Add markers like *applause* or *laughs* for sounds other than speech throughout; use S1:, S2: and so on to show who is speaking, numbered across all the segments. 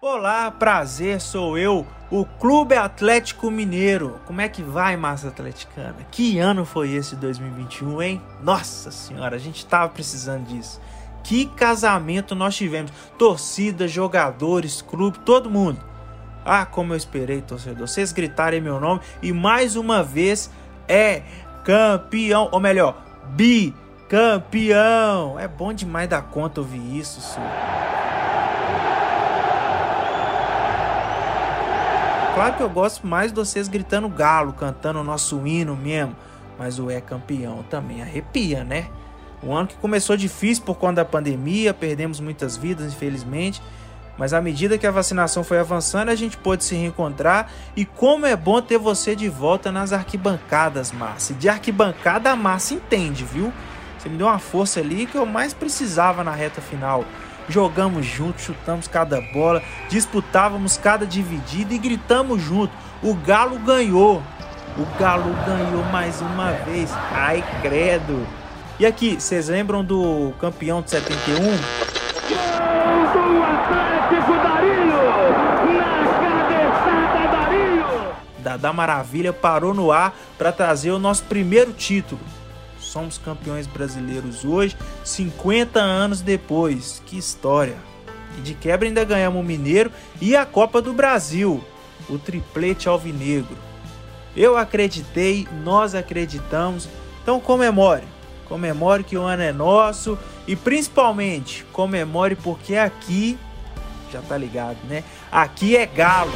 S1: Olá, prazer, sou eu, o Clube Atlético Mineiro. Como é que vai, massa atleticana? Que ano foi esse 2021, hein? Nossa senhora, a gente tava precisando disso. Que casamento nós tivemos. Torcida, jogadores, clube, todo mundo. Ah, como eu esperei, torcedor. Vocês gritarem meu nome e mais uma vez é campeão, ou melhor, bicampeão. É bom demais da conta ouvir isso, senhor. Claro que eu gosto mais de vocês gritando galo, cantando o nosso hino mesmo. Mas o é campeão também arrepia, né? O ano que começou difícil por conta da pandemia, perdemos muitas vidas, infelizmente. Mas à medida que a vacinação foi avançando, a gente pôde se reencontrar. E como é bom ter você de volta nas arquibancadas, Márcia. De arquibancada, a Márcia entende, viu? Você me deu uma força ali que eu mais precisava na reta final jogamos juntos, chutamos cada bola, disputávamos cada dividida e gritamos junto. O Galo ganhou. O Galo ganhou mais uma vez. Ai, credo. E aqui, vocês lembram do campeão de 71? Gol do Atlético! Dada Maravilha parou no ar para trazer o nosso primeiro título somos campeões brasileiros hoje, 50 anos depois. Que história! E de quebra ainda ganhamos o Mineiro e a Copa do Brasil, o triplete alvinegro. Eu acreditei, nós acreditamos, então comemore. Comemore que o ano é nosso e principalmente comemore porque aqui, já tá ligado, né? Aqui é galo.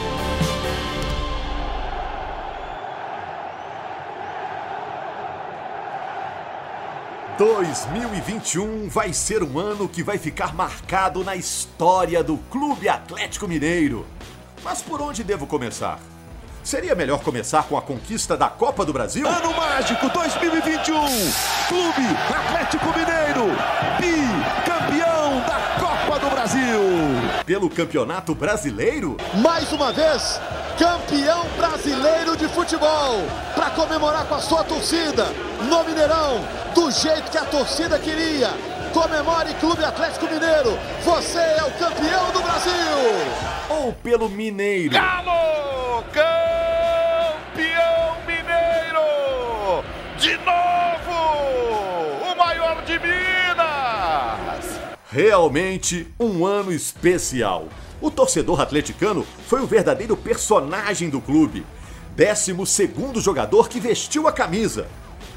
S2: 2021 vai ser um ano que vai ficar marcado na história do Clube Atlético Mineiro. Mas por onde devo começar? Seria melhor começar com a conquista da Copa do Brasil?
S3: Ano Mágico 2021! Clube Atlético Mineiro, bicampeão da Copa do Brasil!
S2: Pelo Campeonato Brasileiro?
S3: Mais uma vez, campeão brasileiro de futebol! Para comemorar com a sua torcida no Mineirão, do jeito que a torcida queria. Comemore Clube Atlético Mineiro, você é o campeão do Brasil!
S2: Ou pelo Mineiro?
S4: Galo! Campeão Mineiro! De novo! O maior de Minas!
S2: Realmente um ano especial. O torcedor atleticano foi o verdadeiro personagem do clube. 12 segundo jogador que vestiu a camisa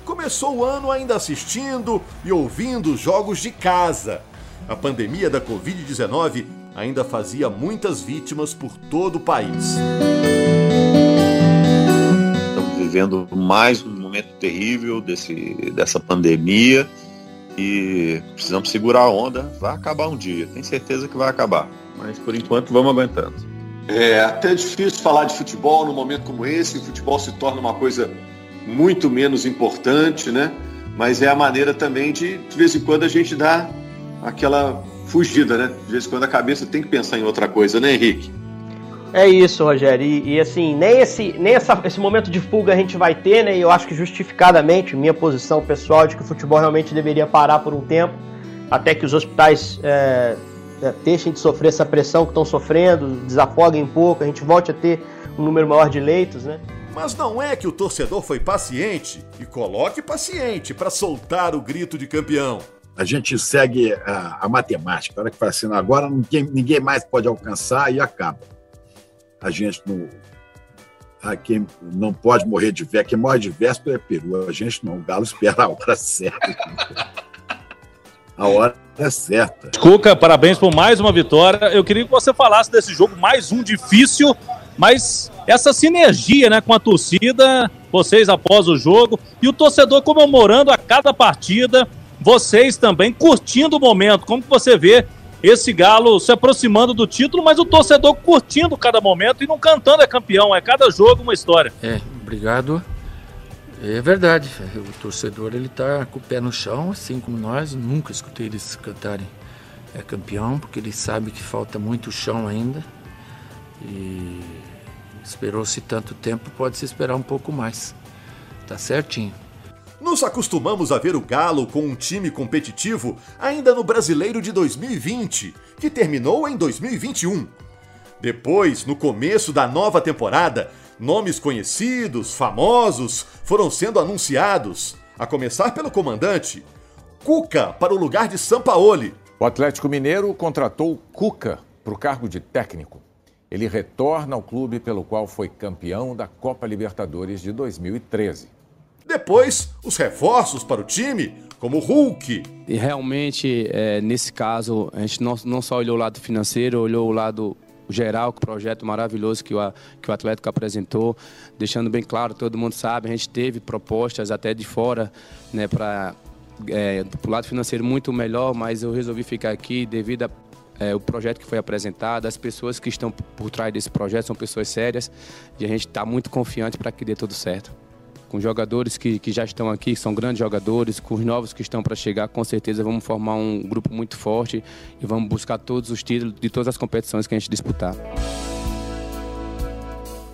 S2: começou o ano ainda assistindo e ouvindo os jogos de casa. A pandemia da Covid-19 ainda fazia muitas vítimas por todo o país.
S5: Estamos vivendo mais um momento terrível desse, dessa pandemia e precisamos segurar a onda. Vai acabar um dia, tenho certeza que vai acabar, mas por enquanto vamos aguentando.
S6: É até difícil falar de futebol num momento como esse. O futebol se torna uma coisa muito menos importante, né? Mas é a maneira também de, de vez em quando, a gente dar aquela fugida, né? De vez em quando a cabeça tem que pensar em outra coisa, né, Henrique?
S7: É isso, Rogério. E, e, assim, nem, esse, nem essa, esse momento de fuga a gente vai ter, né? E eu acho que justificadamente, minha posição pessoal de que o futebol realmente deveria parar por um tempo, até que os hospitais é, é, deixem de sofrer essa pressão que estão sofrendo, desafoguem um pouco, a gente volte a ter um número maior de leitos, né?
S2: Mas não é que o torcedor foi paciente e coloque paciente para soltar o grito de campeão.
S8: A gente segue a, a matemática. A hora que fala assim, agora ninguém, ninguém mais pode alcançar e acaba. A gente não. A quem não pode morrer de véspera, quem morre de véspera é peru. A gente não. O Galo espera a hora certa. A hora é certa.
S9: Cuca, parabéns por mais uma vitória. Eu queria que você falasse desse jogo, mais um difícil mas essa sinergia né, com a torcida, vocês após o jogo, e o torcedor comemorando a cada partida, vocês também curtindo o momento. Como que você vê esse Galo se aproximando do título, mas o torcedor curtindo cada momento e não cantando é campeão, é cada jogo uma história.
S10: É, obrigado. É verdade, o torcedor ele tá com o pé no chão, assim como nós, nunca escutei eles cantarem é campeão, porque ele sabe que falta muito chão ainda. E esperou-se tanto tempo, pode-se esperar um pouco mais. Tá certinho.
S2: Nos acostumamos a ver o Galo com um time competitivo ainda no Brasileiro de 2020, que terminou em 2021. Depois, no começo da nova temporada, nomes conhecidos, famosos, foram sendo anunciados, a começar pelo comandante. Cuca para o lugar de Sampaoli.
S11: O Atlético Mineiro contratou Cuca para o cargo de técnico. Ele retorna ao clube pelo qual foi campeão da Copa Libertadores de 2013.
S2: Depois, os reforços para o time, como o Hulk.
S12: E realmente, é, nesse caso, a gente não, não só olhou o lado financeiro, olhou o lado geral, o projeto maravilhoso que o, que o Atlético apresentou, deixando bem claro, todo mundo sabe, a gente teve propostas até de fora, né, para é, o lado financeiro muito melhor, mas eu resolvi ficar aqui devido a é, o projeto que foi apresentado, as pessoas que estão por trás desse projeto são pessoas sérias e a gente está muito confiante para que dê tudo certo. Com jogadores que, que já estão aqui, que são grandes jogadores, com os novos que estão para chegar, com certeza vamos formar um grupo muito forte e vamos buscar todos os títulos de todas as competições que a gente disputar.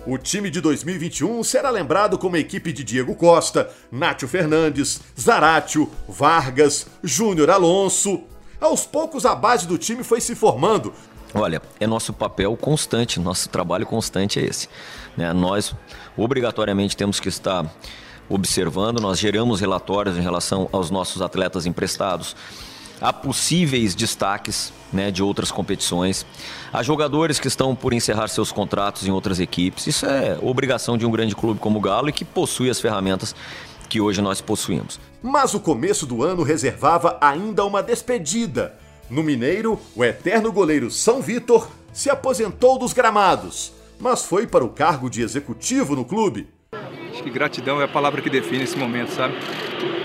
S2: O time de 2021 será lembrado como a equipe de Diego Costa, Nátio Fernandes, Zaratio, Vargas, Júnior Alonso, aos poucos, a base do time foi se formando.
S13: Olha, é nosso papel constante, nosso trabalho constante é esse. Né? Nós, obrigatoriamente, temos que estar observando, nós geramos relatórios em relação aos nossos atletas emprestados, a possíveis destaques né, de outras competições, a jogadores que estão por encerrar seus contratos em outras equipes. Isso é obrigação de um grande clube como o Galo e que possui as ferramentas que hoje nós possuímos.
S2: Mas o começo do ano reservava ainda uma despedida. No Mineiro, o eterno goleiro São Vitor se aposentou dos gramados, mas foi para o cargo de executivo no clube.
S14: Acho que gratidão é a palavra que define esse momento, sabe?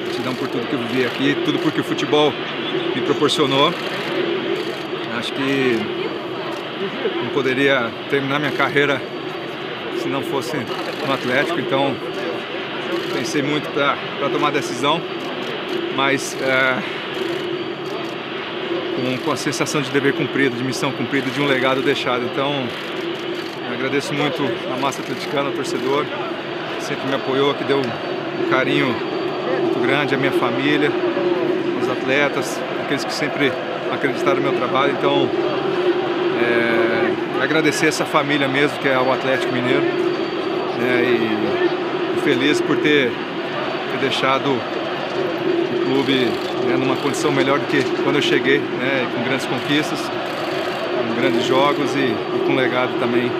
S14: Gratidão por tudo que eu vivi aqui, tudo porque o futebol me proporcionou. Acho que não poderia terminar minha carreira se não fosse no Atlético, então pensei muito para tomar a decisão, mas é, com, com, a sensação de dever cumprido, de missão cumprida, de um legado deixado. Então, agradeço muito a massa atleticana, o torcedor, que sempre me apoiou, que deu um carinho muito grande, a minha família, os atletas, aqueles que sempre acreditaram no meu trabalho. Então, é, agradecer essa família mesmo, que é o Atlético Mineiro. Né, e feliz por ter, ter deixado o clube né, numa condição melhor do que quando eu cheguei, né, com grandes conquistas, com grandes jogos e, e com legado também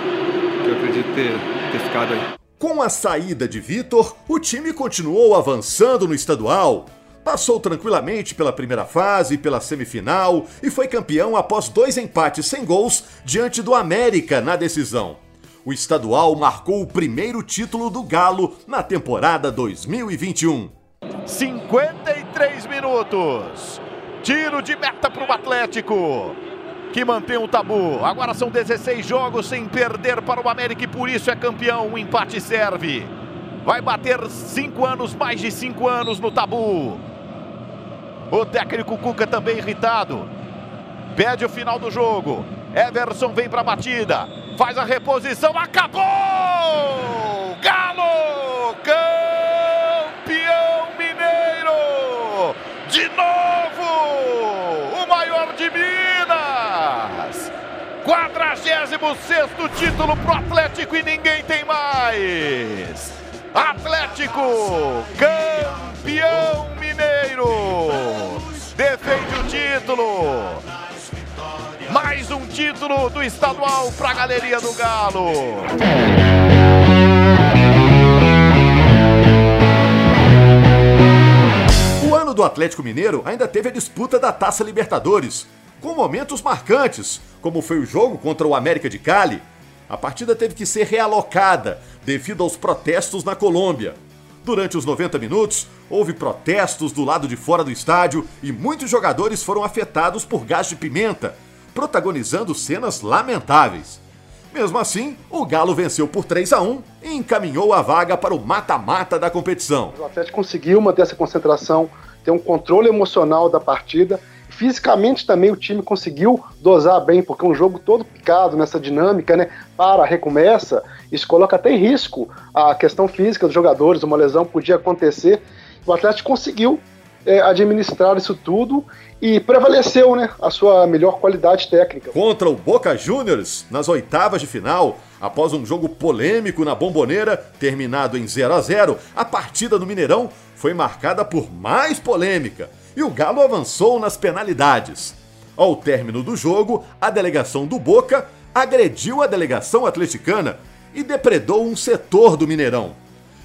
S14: que eu acredito ter, ter ficado aí.
S2: Com a saída de Vitor, o time continuou avançando no estadual. Passou tranquilamente pela primeira fase e pela semifinal e foi campeão após dois empates sem gols diante do América na decisão. O estadual marcou o primeiro título do Galo na temporada 2021.
S4: 53 minutos. Tiro de meta para o Atlético, que mantém o tabu. Agora são 16 jogos sem perder para o América e por isso é campeão. O empate serve. Vai bater cinco anos, mais de cinco anos no tabu. O técnico Cuca também irritado. Pede o final do jogo. Everson vem para a batida. Faz a reposição. Acabou! 46 título pro Atlético e ninguém tem mais! Atlético! Campeão mineiro! Defende o título! Mais um título do estadual para a galeria do Galo.
S2: O ano do Atlético Mineiro ainda teve a disputa da Taça Libertadores, com momentos marcantes, como foi o jogo contra o América de Cali. A partida teve que ser realocada devido aos protestos na Colômbia. Durante os 90 minutos, houve protestos do lado de fora do estádio e muitos jogadores foram afetados por gás de pimenta, protagonizando cenas lamentáveis. Mesmo assim, o Galo venceu por 3 a 1 e encaminhou a vaga para o mata-mata da competição.
S15: O Atlético conseguiu manter essa concentração, ter um controle emocional da partida. Fisicamente também o time conseguiu dosar bem, porque um jogo todo picado nessa dinâmica, né? Para, recomeça, isso coloca até em risco a questão física dos jogadores, uma lesão podia acontecer. O Atlético conseguiu é, administrar isso tudo e prevaleceu né, a sua melhor qualidade técnica.
S2: Contra o Boca Juniors, nas oitavas de final, após um jogo polêmico na Bomboneira, terminado em 0 a 0 a partida no Mineirão foi marcada por mais polêmica e o Galo avançou nas penalidades. Ao término do jogo, a delegação do Boca agrediu a delegação atleticana e depredou um setor do Mineirão.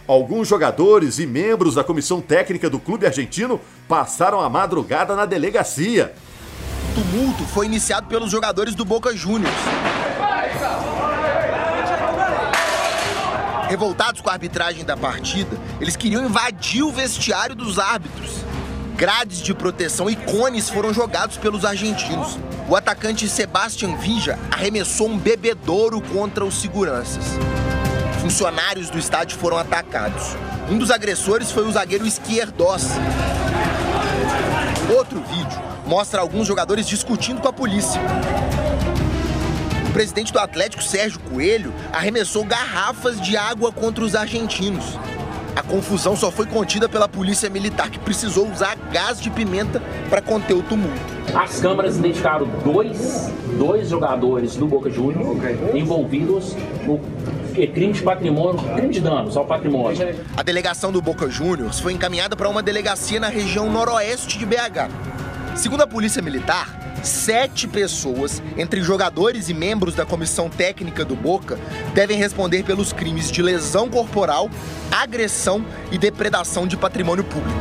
S2: Alguns jogadores e membros da comissão técnica do clube argentino passaram a madrugada na delegacia.
S16: O tumulto foi iniciado pelos jogadores do Boca Juniors. Revoltados com a arbitragem da partida, eles queriam invadir o vestiário dos árbitros. Grades de proteção e cones foram jogados pelos argentinos. O atacante Sebastian Vija arremessou um bebedouro contra os seguranças. Funcionários do estádio foram atacados. Um dos agressores foi o zagueiro Esquerdos. Outro vídeo mostra alguns jogadores discutindo com a polícia. O presidente do Atlético, Sérgio Coelho, arremessou garrafas de água contra os argentinos. A confusão só foi contida pela polícia militar, que precisou usar gás de pimenta para conter o tumulto.
S17: As câmeras identificaram dois, dois jogadores do Boca Juniors envolvidos no crime de patrimônio, crime de danos ao patrimônio.
S16: A delegação do Boca Juniors foi encaminhada para uma delegacia na região noroeste de BH. Segundo a polícia militar, sete pessoas, entre jogadores e membros da comissão técnica do Boca, devem responder pelos crimes de lesão corporal, agressão e depredação de patrimônio público.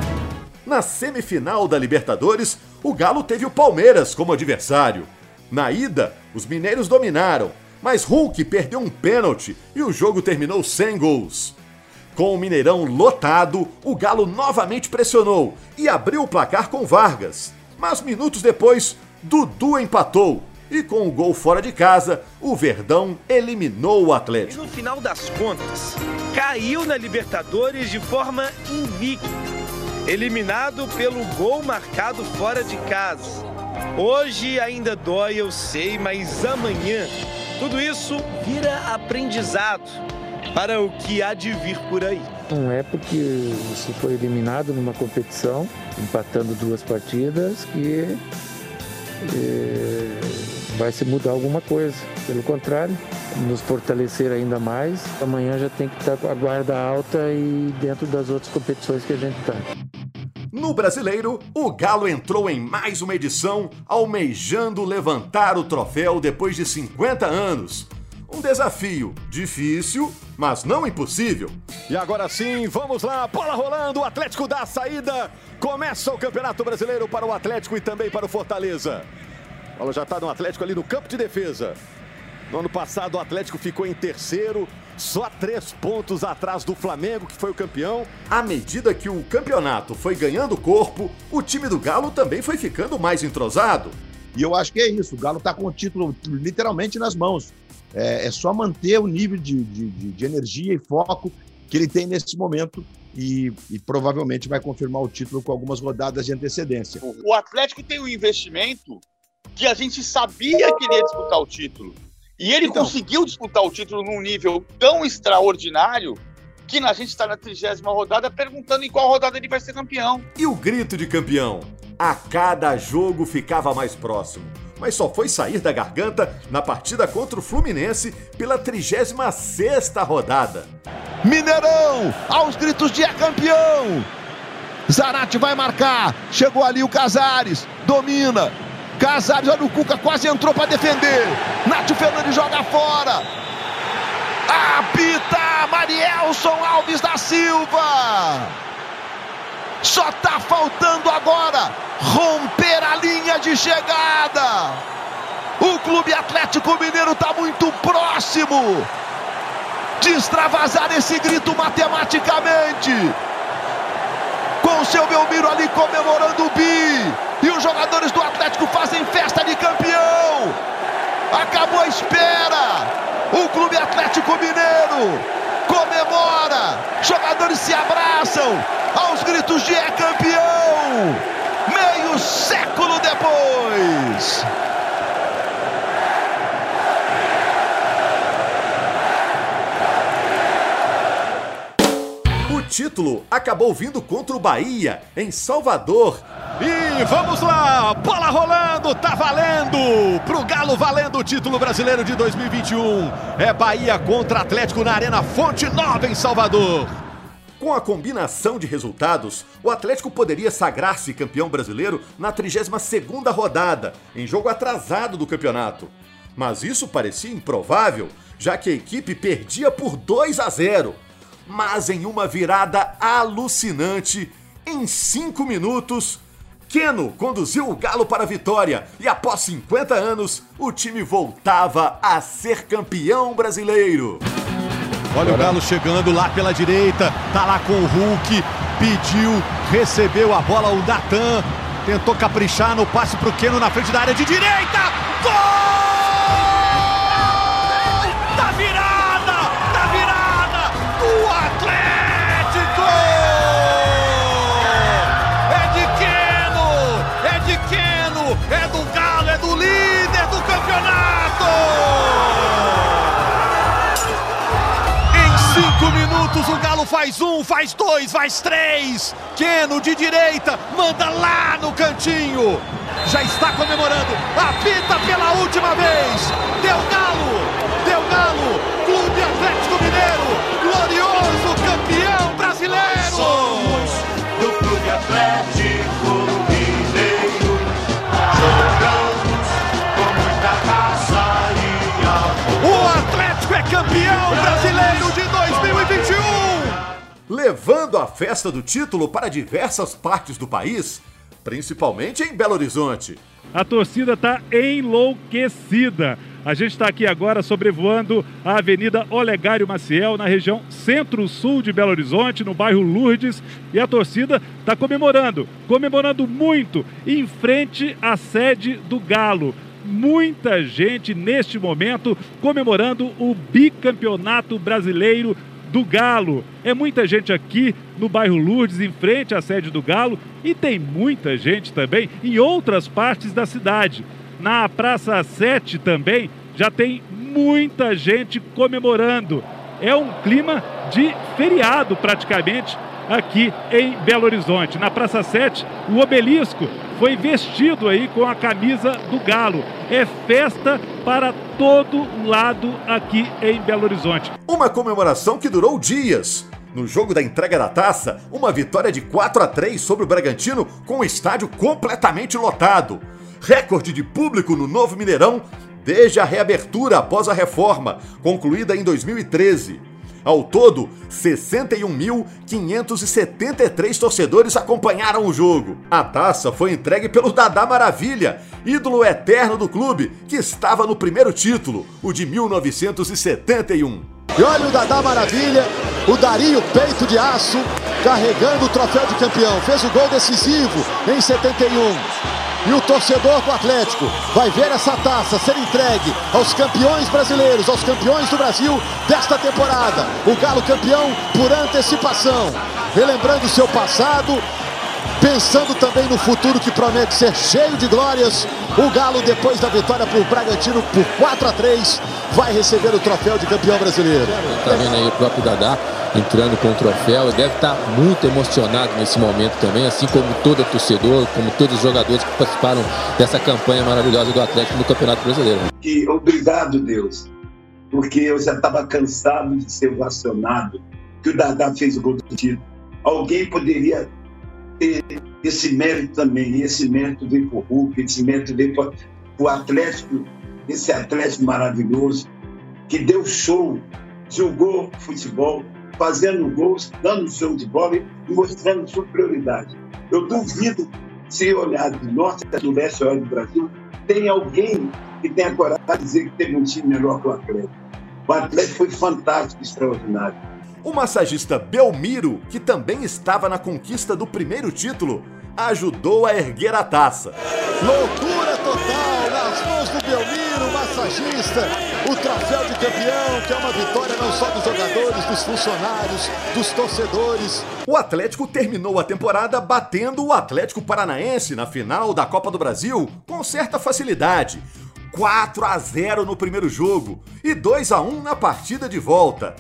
S2: Na semifinal da Libertadores, o Galo teve o Palmeiras como adversário. Na ida, os mineiros dominaram, mas Hulk perdeu um pênalti e o jogo terminou sem gols. Com o Mineirão lotado, o Galo novamente pressionou e abriu o placar com Vargas. Mas minutos depois, Dudu empatou e com o gol fora de casa, o Verdão eliminou o Atlético.
S18: E no final das contas, caiu na Libertadores de forma invicta, eliminado pelo gol marcado fora de casa. Hoje ainda dói, eu sei, mas amanhã tudo isso vira aprendizado para o que há de vir por aí.
S7: Não é porque você foi eliminado numa competição, empatando duas partidas, que vai se mudar alguma coisa. Pelo contrário, nos fortalecer ainda mais. Amanhã já tem que estar com a guarda alta e dentro das outras competições que a gente está.
S2: No brasileiro, o Galo entrou em mais uma edição, almejando levantar o troféu depois de 50 anos. Um desafio difícil, mas não impossível.
S19: E agora sim, vamos lá, bola rolando, o Atlético dá a saída. Começa o Campeonato Brasileiro para o Atlético e também para o Fortaleza. A bola já está no Atlético ali no campo de defesa. No ano passado, o Atlético ficou em terceiro, só três pontos atrás do Flamengo, que foi o campeão.
S2: À medida que o campeonato foi ganhando corpo, o time do Galo também foi ficando mais entrosado.
S8: E eu acho que é isso. O Galo está com o título literalmente nas mãos. É, é só manter o nível de, de, de, energia e foco que ele tem nesse momento e, e, provavelmente vai confirmar o título com algumas rodadas de antecedência.
S20: O Atlético tem um investimento que a gente sabia que ele ia disputar o título. E ele então, conseguiu disputar o título num nível tão extraordinário que a gente está na trigésima rodada perguntando em qual rodada ele vai ser campeão.
S2: E o grito de campeão? A cada jogo ficava mais próximo, mas só foi sair da garganta na partida contra o Fluminense pela 36 rodada.
S19: Mineirão, aos gritos de é campeão! Zarate vai marcar, chegou ali o Casares, domina, Casares, olha o Cuca, quase entrou para defender. Nátio Fernandes joga fora. Apita Marielson Alves da Silva. Só tá faltando agora romper a linha de chegada. O Clube Atlético Mineiro tá muito próximo de extravasar esse grito matematicamente. Com o seu Belmiro ali comemorando o bi. E os jogadores do Atlético fazem festa de campeão. Acabou a espera. O Clube Atlético Mineiro comemora. Jogadores se abraçam aos gritos de é campeão. Meio século depois.
S2: Título acabou vindo contra o Bahia, em Salvador.
S4: E vamos lá, bola rolando, tá valendo! Pro Galo valendo o título brasileiro de 2021. É Bahia contra Atlético na Arena Fonte Nova em Salvador.
S2: Com a combinação de resultados, o Atlético poderia sagrar-se campeão brasileiro na 32ª rodada, em jogo atrasado do campeonato. Mas isso parecia improvável, já que a equipe perdia por 2 a 0. Mas em uma virada alucinante, em 5 minutos, Keno conduziu o Galo para a vitória e após 50 anos, o time voltava a ser campeão brasileiro.
S4: Olha o Galo chegando lá pela direita, tá lá com o Hulk, pediu, recebeu a bola o Natan, tentou caprichar no passe pro Keno na frente da área de direita. Minutos, o Galo faz um, faz dois, faz três. Keno de direita, manda lá no cantinho. Já está comemorando, apita pela última vez. Deu Galo, deu Galo. Clube Atlético Mineiro, glorioso campeão brasileiro.
S21: Somos do Clube Atlético Mineiro. Jogamos com muita raça e amor.
S4: O Atlético é campeão brasileiro de 2021.
S2: Levando a festa do título para diversas partes do país, principalmente em Belo Horizonte.
S14: A torcida está enlouquecida. A gente está aqui agora sobrevoando a Avenida Olegário Maciel, na região centro-sul de Belo Horizonte, no bairro Lourdes, e a torcida está comemorando, comemorando muito, em frente à sede do Galo. Muita gente neste momento comemorando o bicampeonato brasileiro do Galo. É muita gente aqui no bairro Lourdes, em frente à sede do Galo, e tem muita gente também em outras partes da cidade. Na Praça 7 também já tem muita gente comemorando. É um clima de feriado praticamente aqui em Belo Horizonte. Na Praça 7, o obelisco foi vestido aí com a camisa do Galo. É festa para todo lado aqui em Belo Horizonte.
S2: Uma comemoração que durou dias. No jogo da entrega da taça, uma vitória de 4 a 3 sobre o Bragantino com o estádio completamente lotado. Recorde de público no Novo Mineirão desde a reabertura após a reforma, concluída em 2013. Ao todo, 61.573 torcedores acompanharam o jogo. A taça foi entregue pelo Dadá Maravilha, ídolo eterno do clube, que estava no primeiro título, o de 1971.
S3: E olha o Dadá Maravilha, o Dario Peito de Aço, carregando o troféu de campeão. Fez o gol decisivo em 71. E o torcedor do Atlético vai ver essa taça ser entregue aos campeões brasileiros, aos campeões do Brasil desta temporada. O Galo campeão por antecipação, relembrando seu passado, pensando também no futuro que promete ser cheio de glórias. O Galo, depois da vitória para o Bragantino por 4 a 3 vai receber o troféu de campeão brasileiro.
S22: Tá vendo aí o próprio Dadá entrando com o troféu. Ele deve estar muito emocionado nesse momento também, assim como todo torcedor, como todos os jogadores que participaram dessa campanha maravilhosa do Atlético no Campeonato Brasileiro.
S23: E obrigado, Deus, porque eu já estava cansado de ser ovacionado, que o Dadá fez o gol do título. Alguém poderia ter esse mérito também, esse mérito veio para o Hulk, esse mérito veio para o Atlético, esse Atlético maravilhoso, que deu show, jogou futebol, fazendo gols, dando show de bola e mostrando superioridade. Eu duvido, se olhar do norte do leste do Brasil, tem alguém que tenha coragem de dizer que teve um time melhor que o Atlético. O Atlético foi fantástico, extraordinário.
S2: O massagista Belmiro, que também estava na conquista do primeiro título, ajudou a erguer a taça.
S3: Loucura total nas mãos do Belmiro, massagista. O troféu de campeão, que é uma vitória não só dos jogadores, dos funcionários, dos torcedores.
S2: O Atlético terminou a temporada batendo o Atlético Paranaense na final da Copa do Brasil com certa facilidade. 4 a 0 no primeiro jogo e 2 a 1 na partida de volta.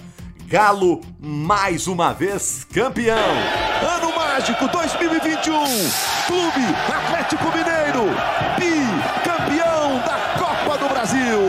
S2: Galo mais uma vez campeão.
S3: Ano mágico 2021. Clube Atlético Mineiro, bicampeão da Copa do Brasil.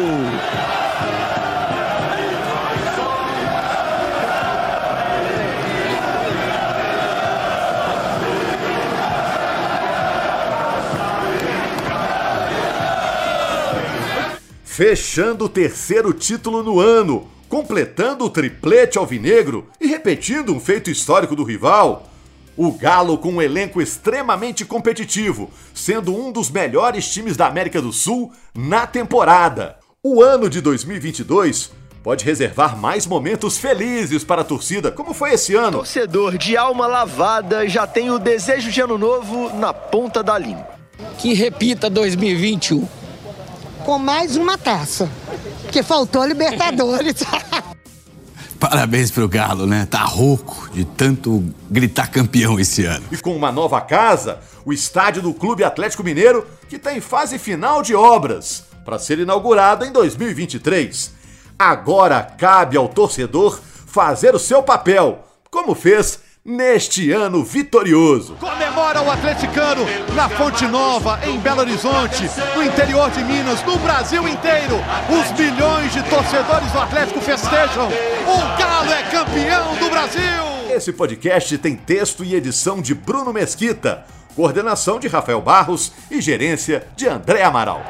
S2: Fechando o terceiro título no ano, completando o triplete alvinegro e repetindo um feito histórico do rival. O Galo com um elenco extremamente competitivo, sendo um dos melhores times da América do Sul na temporada. O ano de 2022 pode reservar mais momentos felizes para a torcida, como foi esse ano.
S24: Torcedor de alma lavada já tem o desejo de ano novo na ponta da língua.
S25: Que repita 2021.
S26: Com mais uma taça. Porque faltou Libertadores. *laughs*
S27: Parabéns pro Galo, né? Tá rouco de tanto gritar campeão esse ano.
S2: E com uma nova casa, o estádio do Clube Atlético Mineiro, que está em fase final de obras, para ser inaugurado em 2023. Agora cabe ao torcedor fazer o seu papel, como fez neste ano vitorioso.
S3: Comemora o atleticano na Fonte Nova, em Belo Horizonte, no interior de Minas, no Brasil inteiro. Os milhões de torcedores do Atlético festejam. O Galo é campeão do Brasil.
S2: Esse podcast tem texto e edição de Bruno Mesquita, coordenação de Rafael Barros e gerência de André Amaral.